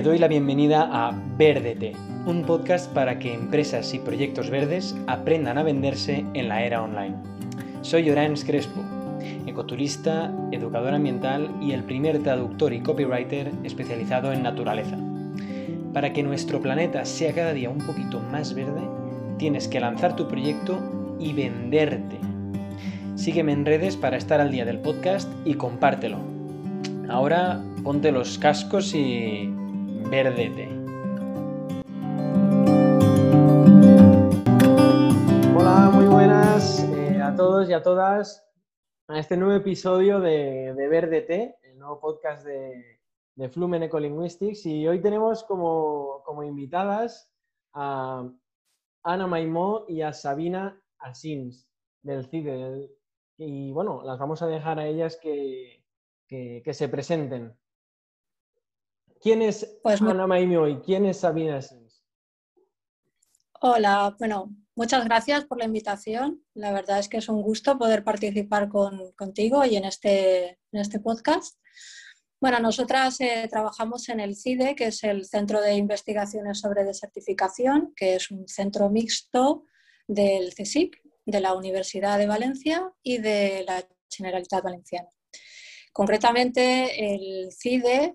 Te doy la bienvenida a Verdete, un podcast para que empresas y proyectos verdes aprendan a venderse en la era online. Soy Orans Crespo, ecoturista, educador ambiental y el primer traductor y copywriter especializado en naturaleza. Para que nuestro planeta sea cada día un poquito más verde, tienes que lanzar tu proyecto y venderte. Sígueme en redes para estar al día del podcast y compártelo. Ahora ponte los cascos y verdete. Hola, muy buenas eh, a todos y a todas a este nuevo episodio de, de Verdete, el nuevo podcast de, Flumen Ecolinguistics. Y hoy tenemos como, como invitadas a Ana Maimó y a Sabina Asins del CIDE. Y bueno, las vamos a dejar a ellas que, que se presenten. ¿Quién es Pues Ana Maimó y quién es Sabina? Hola, bueno, muchas gracias por la invitación. La verdad es que es un gusto poder participar con- contigo y en este, en este podcast. Bueno, nosotras eh, trabajamos en el CIDE, que es el Centro de Investigaciones sobre Desertificación, que es un centro mixto del CSIC, de la Universidad de Valencia y de la Generalitat Valenciana. Concretamente, el CIDE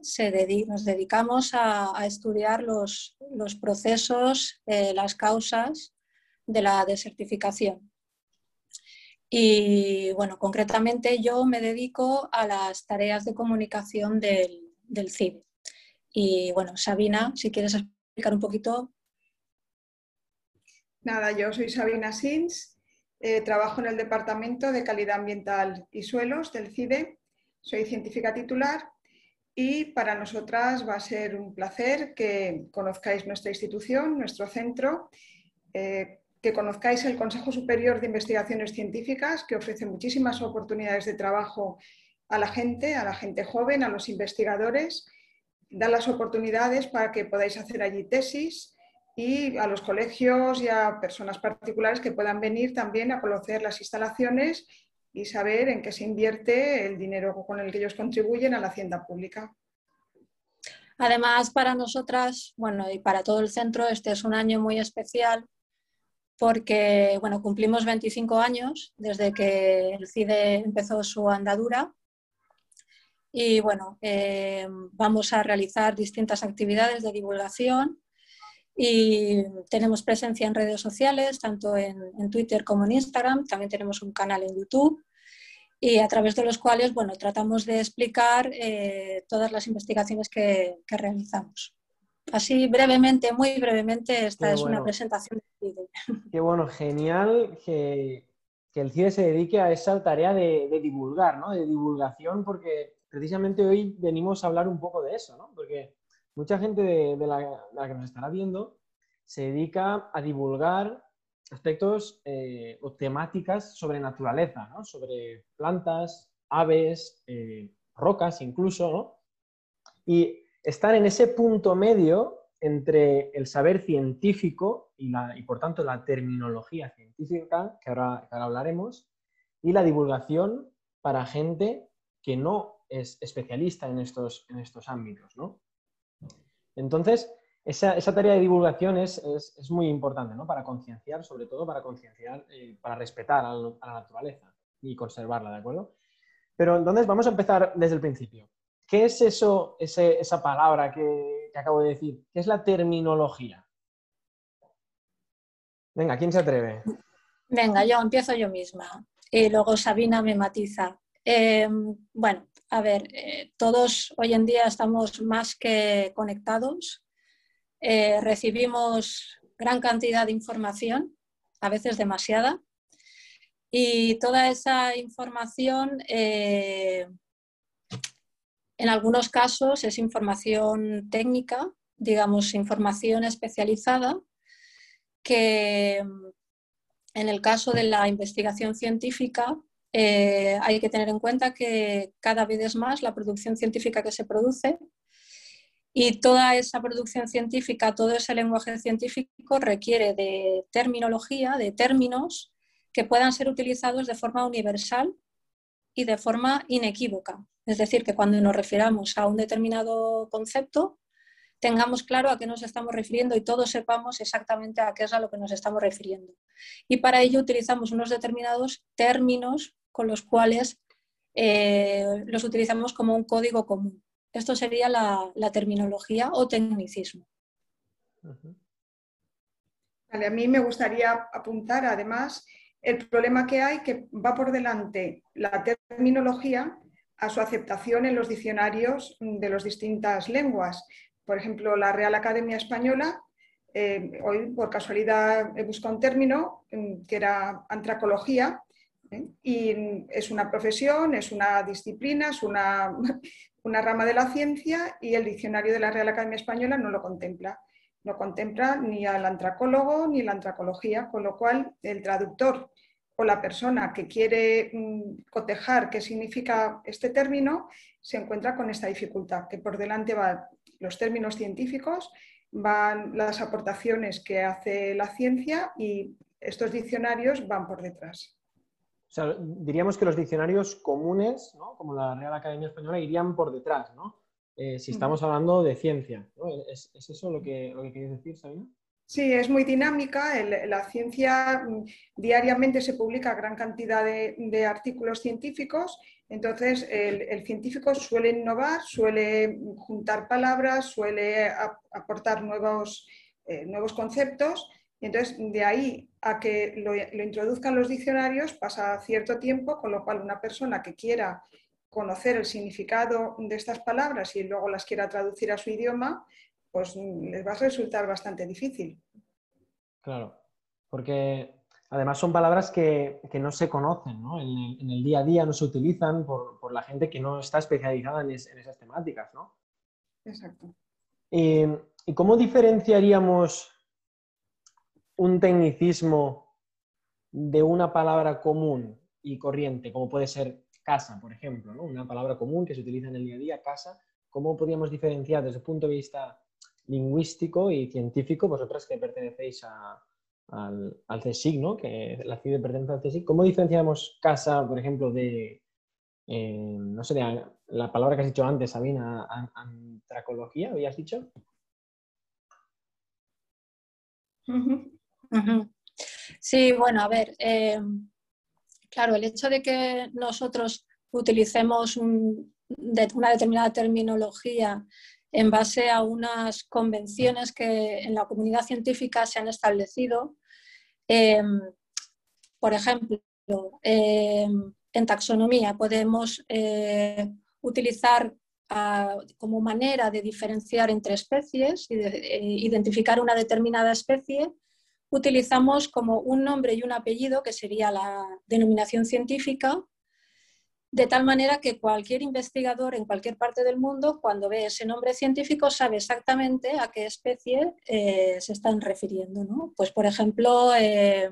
nos dedicamos a, estudiar los, procesos, eh, las causas de la desertificación. Y bueno, concretamente yo me dedico a las tareas de comunicación del, del CIDE. Y bueno, Sabina, si quieres explicar un poquito. Nada, yo soy Sabina Sins, eh, trabajo en el Departamento de Calidad Ambiental y Suelos del CIDE, soy científica titular y para nosotras va a ser un placer que conozcáis nuestra institución, nuestro centro, eh, que conozcáis el Consejo Superior de Investigaciones Científicas, que ofrece muchísimas oportunidades de trabajo a la gente, a la gente joven, a los investigadores, da las oportunidades para que podáis hacer allí tesis y a los colegios y a personas particulares que puedan venir también a conocer las instalaciones y saber en qué se invierte el dinero con el que ellos contribuyen a la hacienda pública. Además, para nosotras, bueno, y para todo el centro, este es un año muy especial porque, bueno, cumplimos 25 años desde que el CIDE empezó su andadura y, bueno, eh, vamos a realizar distintas actividades de divulgación y tenemos presencia en redes sociales, tanto en, en Twitter como en Instagram, también tenemos un canal en YouTube y a través de los cuales, bueno, tratamos de explicar eh, todas las investigaciones que, que realizamos. Así brevemente, muy brevemente, esta Qué es bueno. una presentación del CIDE. Qué bueno, genial que, que el CIDE se dedique a esa tarea de, de divulgar, ¿no? De divulgación, porque precisamente hoy venimos a hablar un poco de eso, ¿no? Porque mucha gente de, la, que nos estará viendo se dedica a divulgar aspectos eh, o temáticas sobre naturaleza. Sobre plantas, aves, eh, rocas incluso, ¿no? Y estar en ese punto medio entre el saber científico y por tanto la terminología científica, que ahora, que ahora hablaremos, y la divulgación para gente que no es especialista en estos, en estos ámbitos. ¿no? Entonces, esa, tarea de divulgación es, muy importante ¿no? para concienciar, sobre todo para concienciar, eh, para respetar a la, naturaleza y conservarla, ¿de acuerdo? Pero entonces vamos a empezar desde el principio. ¿Qué es eso, esa palabra que, acabo de decir? ¿Qué es la terminología? Venga, ¿quién se atreve? Venga, yo empiezo yo misma y luego Sabina me matiza. Eh, bueno, a ver, eh, todos hoy en día estamos más que conectados, eh, recibimos gran cantidad de información, a veces demasiada, y toda esa información eh, en algunos casos es información técnica, digamos, información especializada, que en el caso de la investigación científica eh, hay que tener en cuenta que cada vez es más la producción científica que se produce y toda esa producción científica, todo ese lenguaje científico requiere de terminología, de términos que puedan ser utilizados de forma universal y de forma inequívoca. Es decir, que cuando nos refiramos a un determinado concepto, tengamos claro a qué nos estamos refiriendo y todos sepamos exactamente a qué es a lo que nos estamos refiriendo. Y para ello utilizamos unos determinados términos con los cuales eh, los utilizamos como un código común. Esto sería la, terminología o tecnicismo. a mí me gustaría apuntar además el problema que hay que va por delante la terminología a su aceptación en los diccionarios de las distintas lenguas. Por ejemplo, la Real Academia Española, eh, hoy por casualidad he buscado un término mm, que era antracología, y es una profesión, es una disciplina, es una, una rama de la ciencia y el diccionario de la Real Academia Española no lo contempla. No contempla ni al antracólogo ni la antracología, con lo cual el traductor o la persona que quiere mm, cotejar qué significa este término se encuentra con esta dificultad, que por delante van los términos científicos, van las aportaciones que hace la ciencia y estos diccionarios van por detrás. Sea, diríamos que los diccionarios comunes, como la Real Academia Española, irían por detrás, ¿no? Eh, si estamos hablando de ciencia. ¿Es, eso lo que, lo que queréis decir, Sabina? Sí, es muy dinámica. la ciencia mm, diariamente se publica gran cantidad de, artículos científicos. Entonces, el, científico suele innovar, suele juntar palabras, suele aportar nuevos, eh, nuevos conceptos. Entonces, de ahí a que lo, lo, introduzcan los diccionarios pasa cierto tiempo, con lo cual una persona que quiera conocer el significado de estas palabras y luego las quiera traducir a su idioma, pues les va a resultar bastante difícil. Claro, porque además son palabras que, no se conocen, ¿no? En, el día a día no se utilizan por, la gente que no está especializada en, esas temáticas, ¿no? Exacto. ¿Y, cómo diferenciaríamos un tecnicismo de una palabra común y corriente, como puede ser casa, por ejemplo, ¿no? Una palabra común que se utiliza en el día a día, casa. ¿Cómo podríamos diferenciar desde el punto de vista lingüístico y científico, vosotras que pertenecéis al, al ¿no? que la CIDE pertenece al CSIC, ¿cómo diferenciamos casa, por ejemplo, de, eh, no sé, la palabra que has dicho antes, Sabina, antracología, habías dicho? Sí, bueno, a ver, eh, claro, el hecho de que nosotros utilicemos una determinada terminología en base a unas convenciones que en la comunidad científica se han establecido. Em, por ejemplo, em, en taxonomía podemos eh, utilizar ah, como manera de diferenciar entre especies y de, eh, identificar una determinada especie, utilizamos como un nombre y un apellido, que sería la denominación científica, de tal manera que cualquier investigador en cualquier parte del mundo, cuando ve ese nombre científico, sabe exactamente a qué especie eh, se están refiriendo. ¿no? Pues, por ejemplo, eh,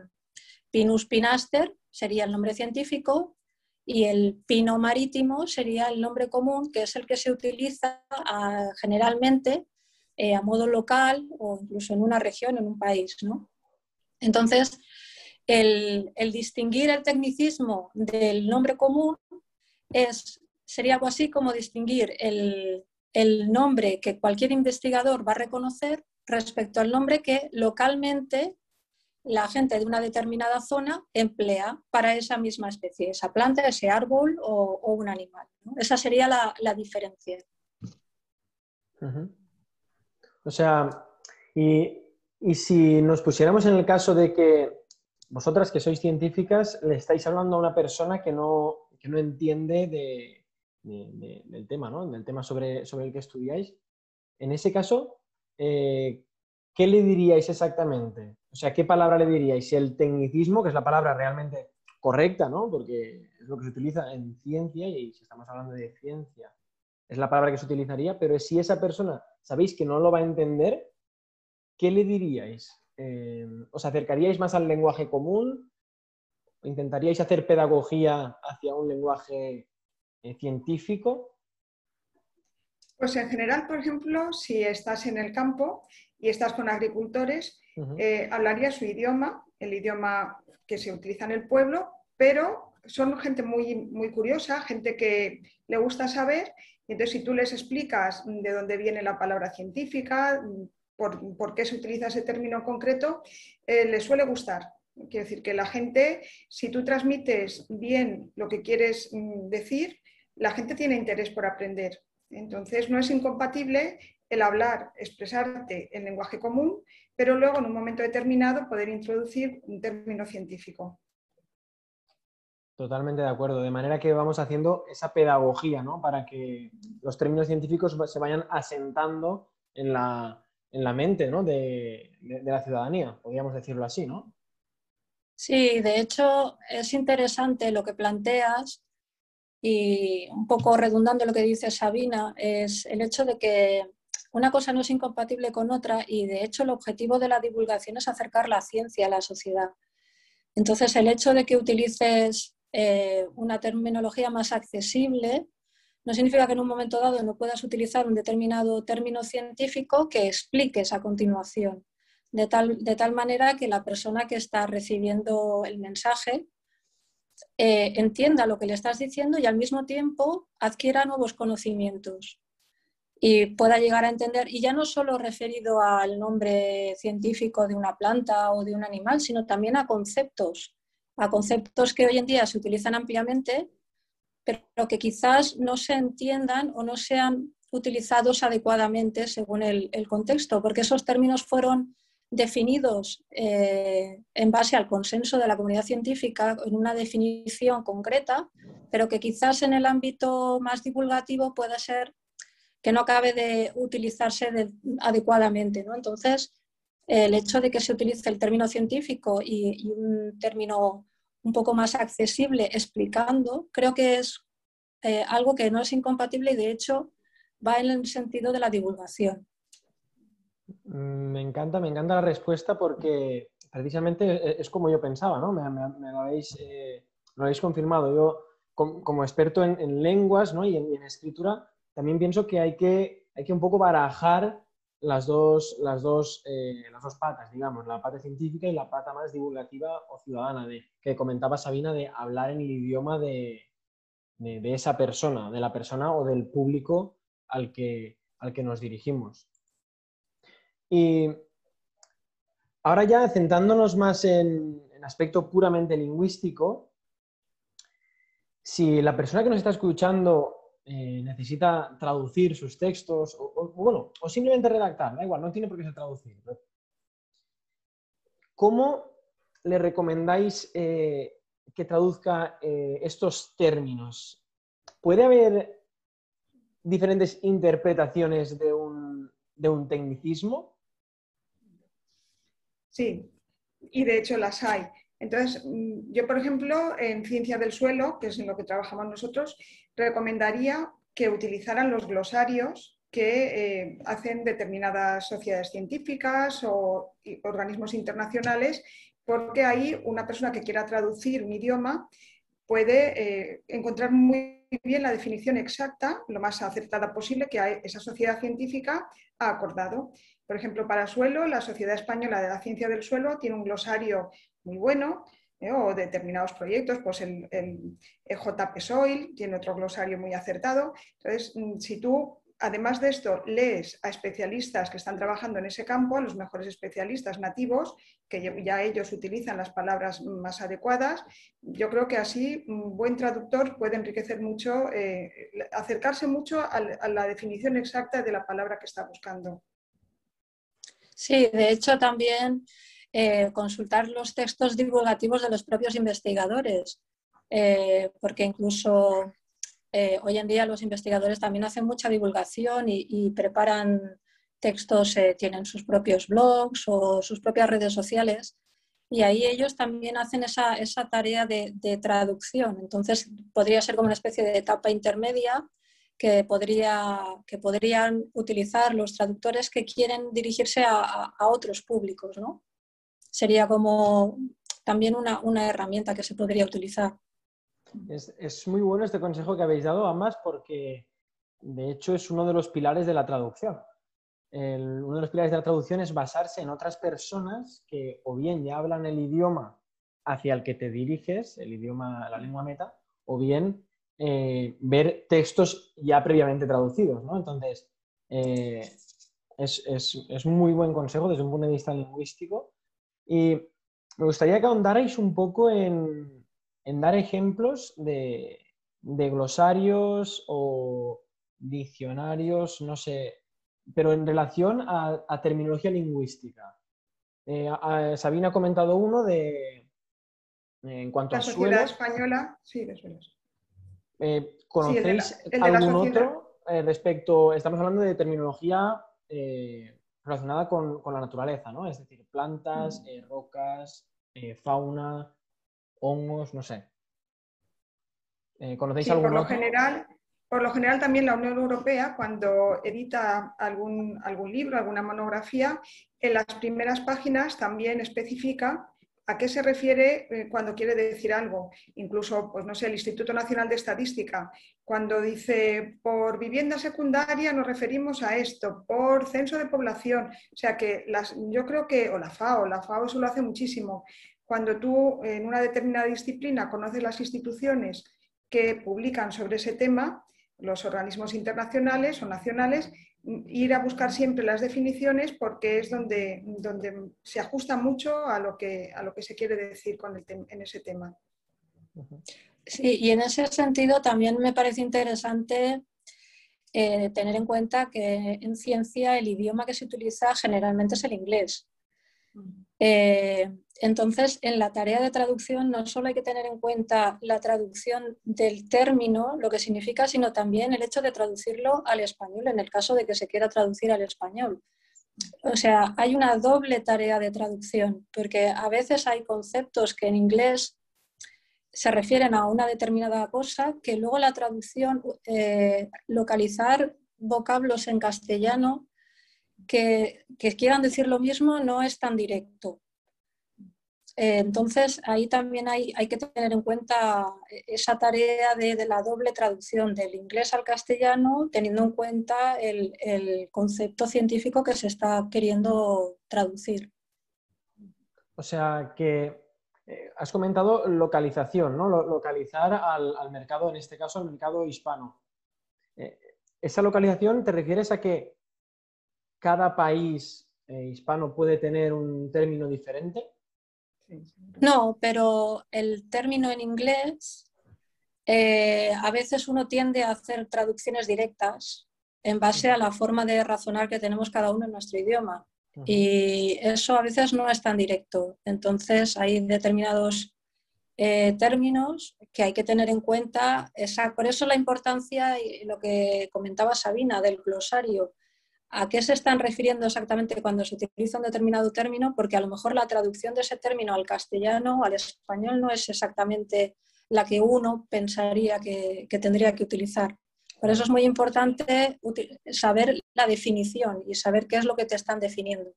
Pinus pinaster sería el nombre científico y el pino marítimo sería el nombre común, que es el que se utiliza ah, generalmente eh, a modo local o incluso en una región, en un país. ¿no? Entonces, el, distinguir el tecnicismo del nombre común sería algo así como distinguir el, nombre que cualquier investigador va a reconocer respecto al nombre que localmente la gente de una determinada zona emplea para esa misma especie, esa planta, ese árbol o, un animal. Esa sería la, diferencia. O sea, y, y, si nos pusiéramos en el caso de que vosotras que sois científicas le estáis hablando a una persona que no, que no entiende del tema, ¿no? Del tema sobre, sobre el que estudiáis. En ese caso, eh, ¿qué le diríais exactamente? O sea, ¿qué palabra le diríais? Si el tecnicismo, que es la palabra realmente correcta, ¿no? Porque es lo que se utiliza en ciencia y si estamos hablando de ciencia, es la palabra que se utilizaría, pero si esa persona sabéis que no lo va a entender, ¿qué le diríais? Eh, ¿Os acercaríais más al lenguaje común? ¿Intentaríais hacer pedagogía hacia un lenguaje eh, científico? Pues en general, por ejemplo, si estás en el campo y estás con agricultores, eh, hablarías su idioma, el idioma que se utiliza en el pueblo, pero son gente muy, muy curiosa, gente que le gusta saber entonces, si tú les explicas de dónde viene la palabra científica, por, qué se utiliza ese término concreto, eh, les suele gustar. Quiero decir que la gente, si tú transmites bien lo que quieres mm, decir, la gente tiene interés por aprender. Entonces, no es incompatible el hablar, expresarte en lenguaje común, pero luego en un momento determinado poder introducir un término científico. Totalmente de acuerdo. De manera que vamos haciendo esa pedagogía, ¿no? Para que los términos científicos se vayan asentando en la, mente de, de, la ciudadanía, podríamos decirlo así, ¿no? Sí, de hecho es interesante lo que planteas y un poco redundando lo que dice Sabina, es el hecho de que una cosa no es incompatible con otra y de hecho el objetivo de la divulgación es acercar la ciencia a la sociedad. Entonces el hecho de que utilices eh, una terminología más accesible no significa que en un momento dado no puedas utilizar un determinado término científico que expliques a continuación, de tal, de tal manera que la persona que está recibiendo el mensaje eh, entienda lo que le estás diciendo y al mismo tiempo adquiera nuevos conocimientos y pueda llegar a entender, y ya no solo referido al nombre científico de una planta o de un animal, sino también a conceptos, a conceptos que hoy en día se utilizan ampliamente, pero que quizás no se entiendan o no sean utilizados adecuadamente según el, contexto, porque esos términos fueron definidos eh, en base al consenso de la comunidad científica en una definición concreta, pero que quizás en el ámbito más divulgativo pueda ser que no acabe de utilizarse adecuadamente. ¿no? Entonces, el hecho de que se utilice el término científico y, un término un poco más accesible explicando, creo que es eh, algo que no es incompatible y de hecho va en el sentido de la divulgación. Me encanta, me encanta la respuesta porque precisamente es como yo pensaba, ¿no? Me, lo, habéis, eh, lo, habéis, confirmado. Yo, como, experto en, lenguas ¿no? y en escritura, también pienso que hay que, hay que un poco barajar las dos, las, dos, eh, las dos patas, digamos, la pata científica y la pata más divulgativa o ciudadana, de, que comentaba Sabina, de hablar en el idioma de, esa persona, de la persona o del público al que, al que nos dirigimos. Y ahora ya centrándonos más en aspecto puramente lingüístico, si la persona que nos está escuchando eh, necesita traducir sus textos, o, bueno, o simplemente redactar, da igual, no tiene por qué ser traducir. ¿Cómo le recomendáis eh, que traduzca eh, estos términos? ¿Puede haber diferentes interpretaciones de un, de un tecnicismo? Sí, y de hecho las hay. Entonces, mm, yo, por ejemplo, en ciencia del suelo, que es en lo que trabajamos nosotros, recomendaría que utilizaran los glosarios que eh, hacen determinadas sociedades científicas o organismos internacionales, porque ahí una persona que quiera traducir un idioma puede eh, encontrar muy bien la definición exacta, lo más acertada posible, que esa sociedad científica ha acordado. Por ejemplo, para suelo, la Sociedad Española de la Ciencia del Suelo tiene un glosario muy bueno, ¿eh? o determinados proyectos, pues el, el, tiene otro glosario muy acertado. Entonces, mm, si tú, además de esto, lees a especialistas que están trabajando en ese campo, a los mejores especialistas nativos, que ya ellos utilizan las palabras más adecuadas, yo creo que así un buen traductor puede enriquecer mucho, eh, acercarse mucho a la definición exacta de la palabra que está buscando. Sí, de hecho también eh, consultar los textos divulgativos de los propios investigadores, eh, porque incluso eh, hoy en día los investigadores también hacen mucha divulgación y, preparan textos, tienen sus propios blogs o sus propias redes sociales. Y ahí ellos también hacen esa, tarea de, traducción. Entonces, podría ser como una especie de etapa intermedia que, podría, que podrían utilizar los traductores que quieren dirigirse a, a otros públicos, ¿no? Sería como también una, herramienta que se podría utilizar. Es, muy bueno este consejo que habéis dado, ambas, porque de hecho es uno de los pilares de la traducción. uno de los pilares de la traducción es basarse en otras personas que o bien ya hablan el idioma hacia el que te diriges, el idioma, la lengua meta, o bien eh, ver textos ya previamente traducidos, ¿no? Entonces, eh, es, un muy buen consejo desde un punto de vista lingüístico. Y me gustaría que ahondarais un poco en, dar ejemplos de, glosarios o diccionarios, no sé, pero en relación a, terminología lingüística. Eh, Sabina ha comentado uno de, en cuanto la a sociedad española, sí, de suelos. Eh, ¿Conocéis algún otro respecto? Estamos hablando de terminología eh, relacionada con, la naturaleza, ¿no? Es decir, plantas, mm. rocas, fauna, hongos, no sé. ¿Conocéis algún por lo general, por lo general también la Unión Europea, cuando edita algún, algún libro, alguna monografía, en las primeras páginas también especifica ¿A qué se refiere eh, cuando quiere decir algo? Incluso, pues no sé, el Instituto Nacional de Estadística, cuando dice por vivienda secundaria nos referimos a esto, por censo de población. O sea que las, yo creo que, o la FAO, la FAO eso lo hace muchísimo. Cuando tú en una determinada disciplina conoces las instituciones que publican sobre ese tema, los organismos internacionales o nacionales, ir a buscar siempre las definiciones porque es donde, donde se ajusta mucho a lo, que, a lo que se quiere decir con el en ese tema. Sí, y en ese sentido también me parece interesante eh, tener en cuenta que en ciencia el idioma que se utiliza generalmente es el inglés. Eh, entonces, en la tarea de traducción no solo hay que tener en cuenta la traducción del término, lo que significa, sino también el hecho de traducirlo al español, en el caso de que se quiera traducir al español. O sea, hay una doble tarea de traducción, porque a veces hay conceptos que en inglés se refieren a una determinada cosa, que luego la traducción, eh, localizar vocablos en castellano que, quieran decir lo mismo no es tan directo. Eh, entonces, ahí también hay, hay, que tener en cuenta esa tarea de, la doble traducción del inglés al castellano, teniendo en cuenta el, concepto científico que se está queriendo traducir. O sea, que eh, has comentado localización, ¿no? localizar al, mercado, en este caso al mercado hispano. Eh, ¿Esa localización te refieres a que cada país eh, hispano puede tener un término diferente? No, pero el término en inglés, eh, a veces uno tiende a hacer traducciones directas en base a la forma de razonar que tenemos cada uno en nuestro idioma. Y eso a veces no es tan directo. Entonces hay determinados eh, términos que hay que tener en cuenta. Esa, por eso la importancia y lo que comentaba Sabina del glosario a qué se están refiriendo exactamente cuando se utiliza un determinado término, porque a lo mejor la traducción de ese término al castellano o al español no es exactamente la que uno pensaría que, tendría que utilizar. Por eso es muy importante saber la definición y saber qué es lo que te están definiendo.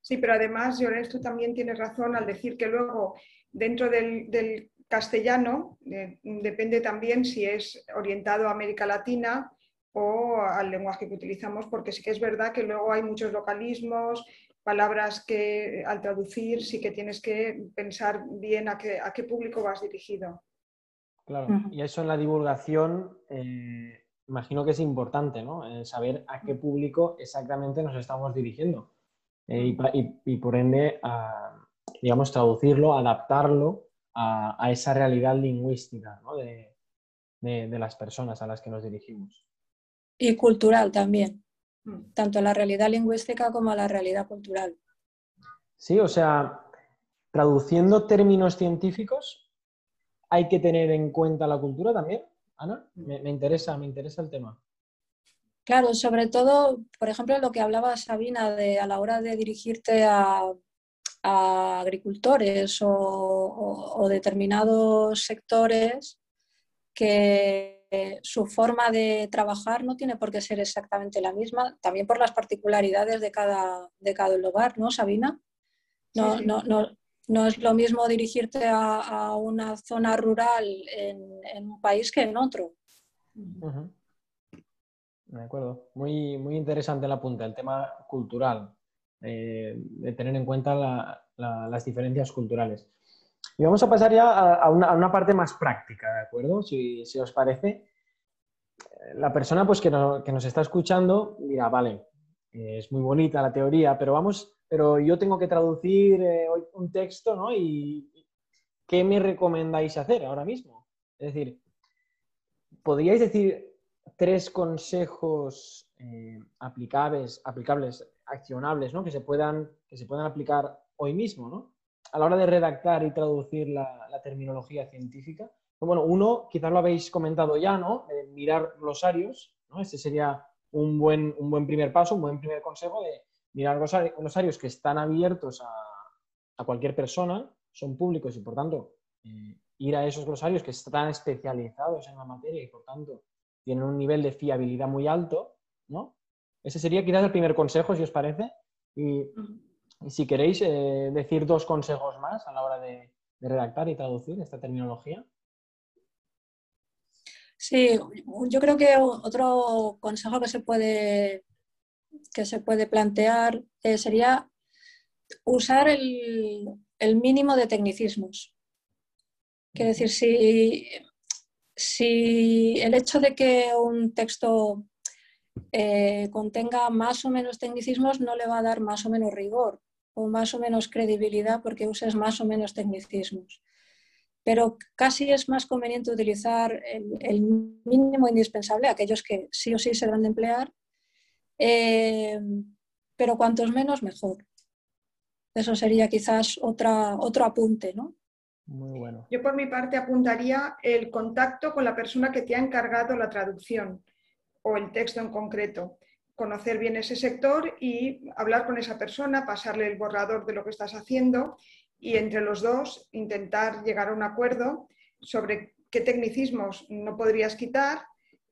Sí, pero además, Llorens, tú también tienes razón al decir que luego dentro del, castellano eh, depende también si es orientado a América Latina o al lenguaje que utilizamos, porque sí que es verdad que luego hay muchos localismos, palabras que al traducir sí que tienes que pensar bien a qué, a qué público vas dirigido. Claro, y eso en la divulgación eh, imagino que es importante, ¿no? Eh, saber a qué público exactamente nos estamos dirigiendo eh, y, por ende, digamos, traducirlo, adaptarlo a, esa realidad lingüística de las personas a las que nos dirigimos. Y cultural también, mm. tanto la realidad lingüística como la realidad cultural. Sí, o sea, traduciendo términos científicos, hay que tener en cuenta la cultura también. Ana, mm. me, interesa, me interesa el tema. Claro, sobre todo, por ejemplo, lo que hablaba Sabina de a la hora de dirigirte a, agricultores o, determinados sectores que su forma de trabajar no tiene por qué ser exactamente la misma, también por las particularidades de cada, de cada lugar, ¿no, Sabina? No, no, no, no es lo mismo dirigirte a, una zona rural en, un país que en otro. De acuerdo. Muy, muy interesante la punta, el tema cultural, eh, de tener en cuenta las diferencias culturales. Y vamos a pasar ya a, una, parte más práctica, ¿de acuerdo? Si, os parece. La persona pues, que, nos está escuchando dirá, vale, es muy bonita la teoría, pero vamos, pero yo tengo que traducir eh, un texto, ¿no? Y ¿qué me recomendáis hacer ahora mismo? Es decir, ¿podríais decir tres consejos eh, aplicables, aplicables, accionables, ¿no? que, se puedan, que se puedan aplicar hoy mismo, ¿no? A la hora de redactar y traducir la, terminología científica. Bueno, uno, quizás lo habéis comentado ya, ¿no? mirar glosarios, ¿no? Este sería un buen, un buen primer paso, un buen primer consejo de mirar glosarios que están abiertos a, a cualquier persona, son públicos y por tanto eh, ir a esos glosarios que están especializados en la materia y por tanto tienen un nivel de fiabilidad muy alto, ¿no? Ese sería quizás el primer consejo, si os parece. Y, si queréis eh, decir dos consejos más a la hora de, redactar y traducir esta terminología. Sí, yo creo que otro consejo que se puede, que se puede plantear eh, sería usar el, el, mínimo de tecnicismos. Quiero decir, si si el hecho de que un texto eh, contenga más o menos tecnicismos no le va a dar más o menos rigor o más o menos credibilidad porque uses más o menos tecnicismos. Pero casi es más conveniente utilizar el, mínimo indispensable, aquellos que sí o sí se deben de emplear, eh, pero cuantos menos mejor. Eso sería quizás otra, otro apunte, ¿no? Muy bueno. Yo por mi parte apuntaría el contacto con la persona que te ha encargado la traducción o el texto en concreto. Conocer bien ese sector y hablar con esa persona, pasarle el borrador de lo que estás haciendo y entre los dos intentar llegar a un acuerdo sobre qué tecnicismos no podrías quitar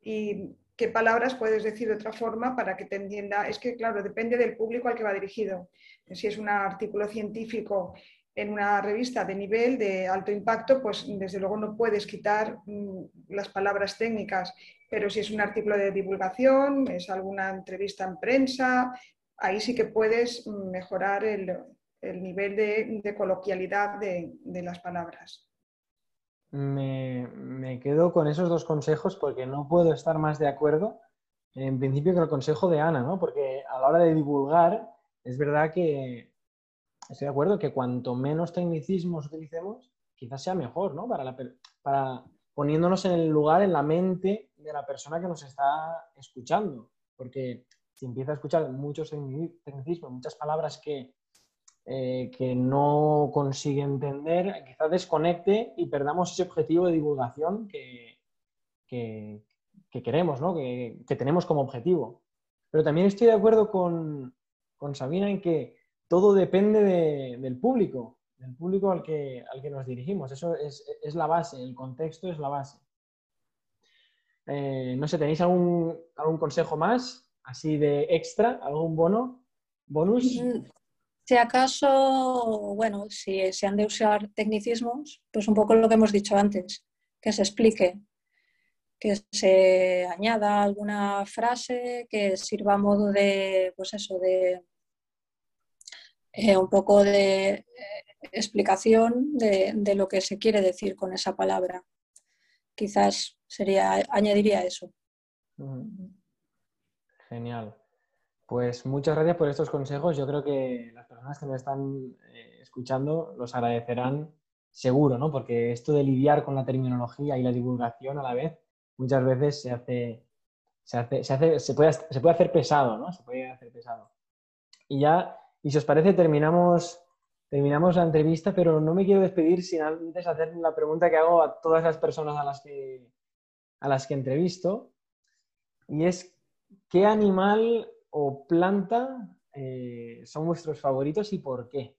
y qué palabras puedes decir de otra forma para que te entienda. Es que, claro, depende del público al que va dirigido. Si es un artículo científico en una revista de nivel de alto impacto, pues desde luego no puedes quitar mm, las palabras técnicas, pero si es un artículo de divulgación, es alguna entrevista en prensa, ahí sí que puedes mejorar el, nivel de, coloquialidad de, las palabras. Me, quedo con esos dos consejos porque no puedo estar más de acuerdo, en principio, con el consejo de Ana, ¿no? porque a la hora de divulgar, es verdad que estoy de acuerdo que cuanto menos tecnicismos utilicemos, quizás sea mejor, ¿no? Para, para poniéndonos en el lugar, en la mente de la persona que nos está escuchando. Porque si empieza a escuchar muchos tecnicismos, muchas palabras que, eh, que no consigue entender, quizás desconecte y perdamos ese objetivo de divulgación que, que, queremos, ¿no? que, tenemos como objetivo. Pero también estoy de acuerdo con, con Sabina en que todo depende del público, del público al que, al que nos dirigimos. Eso es, la base, el contexto es la base. Eh, no sé, ¿tenéis algún, algún consejo más, así de extra, algún bono, bonus? Mm, si acaso, bueno, si se han de usar tecnicismos, pues un poco lo que hemos dicho antes, que se explique, que se añada alguna frase que sirva a modo de, pues eso, de eh, un poco de eh, explicación de, lo que se quiere decir con esa palabra. Quizás sería, añadiría eso. Genial. Pues muchas gracias por estos consejos. Yo creo que las personas que nos están eh, escuchando los agradecerán seguro, ¿no? Porque esto de lidiar con la terminología y la divulgación a la vez, muchas veces se hace, se hace, se hace, se puede, se puede hacer pesado, ¿no? Se puede hacer pesado. Y ya y si os parece, terminamos, terminamos la entrevista, pero no me quiero despedir sin antes hacer la pregunta que hago a todas las personas a las que, a las que entrevisto. Y es, ¿qué animal o planta eh, son vuestros favoritos y por qué?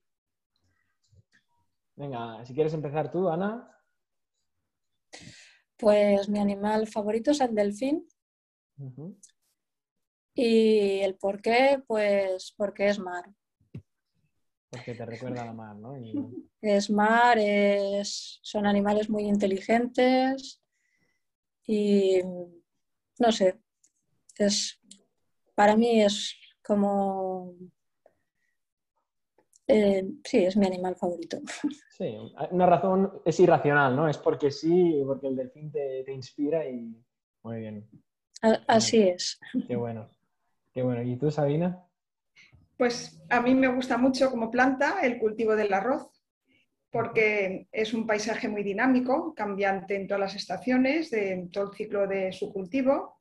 Venga, si quieres empezar tú, Ana. Pues mi animal favorito es el delfín. Y el por qué, pues porque es mar. Porque te recuerda a la mar, ¿no? Es mar, es, son animales muy inteligentes y no sé, es, para mí es como Eh, sí, es mi animal favorito. Sí, una razón es irracional, ¿no? Es porque sí, porque el delfín te, te inspira y muy bien. Así es. Qué bueno. Qué bueno. ¿Y tú, Sabina? Pues a mí me gusta mucho como planta el cultivo del arroz, porque es un paisaje muy dinámico, cambiante en todas las estaciones, de todo el ciclo de su cultivo.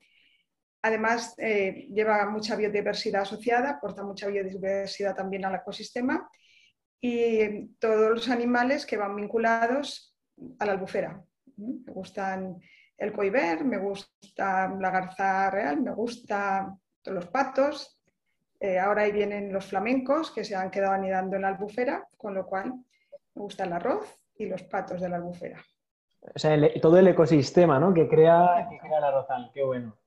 Además, eh, lleva mucha biodiversidad asociada, aporta mucha biodiversidad también al ecosistema y todos los animales que van vinculados a la albufera. Me gustan el coiber, me gusta la garza real, me gustan los patos, eh, ahora ahí vienen los flamencos que se han quedado anidando en la albufera, con lo cual me gusta el arroz y los patos de la albufera. O sea, todo el ecosistema ¿no? que, crea, que crea el arrozal. Qué bueno,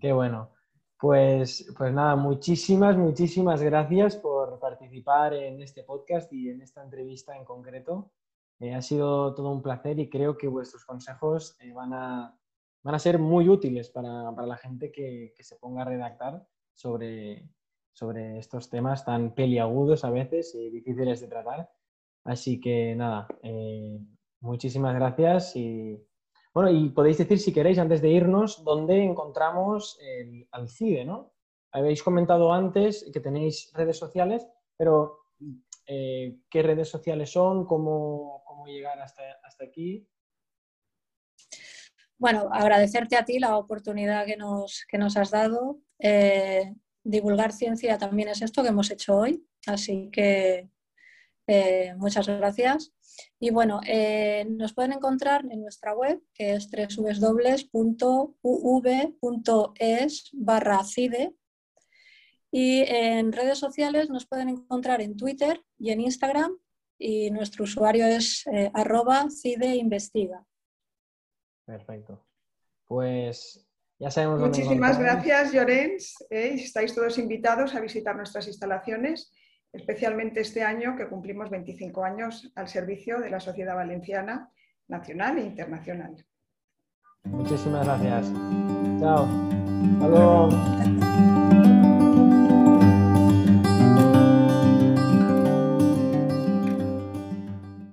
qué bueno. Pues, pues nada, muchísimas, muchísimas gracias por participar en este podcast y en esta entrevista en concreto. Eh, ha sido todo un placer y creo que vuestros consejos eh, van, a, van, a, ser muy útiles para, para la gente que, que, se ponga a redactar sobre, sobre estos temas tan peliagudos a veces y difíciles de tratar. Así que nada, eh, muchísimas gracias y bueno, y podéis decir si queréis antes de irnos dónde encontramos el, al CIDE, ¿no? Habéis comentado antes que tenéis redes sociales, pero eh, ¿qué redes sociales son? ¿Cómo, cómo llegar hasta, hasta aquí? Bueno, agradecerte a ti la oportunidad que nos, que nos has dado. Eh, divulgar ciencia también es esto que hemos hecho hoy, así que eh, muchas gracias. Y bueno, eh, nos pueden encontrar en nuestra web, que es www.uv.es barra CIDE. Y en redes sociales nos pueden encontrar en Twitter y en Instagram y nuestro usuario es eh, arroba CIDE investiga. Perfecto. Pues sabemos Muchísimas gracias, Llorens. ¿eh? estáis todos invitados a visitar nuestras instalaciones, especialmente este año que cumplimos 25 años al servicio de la sociedad valenciana nacional e internacional. Muchísimas gracias. Chao. Hasta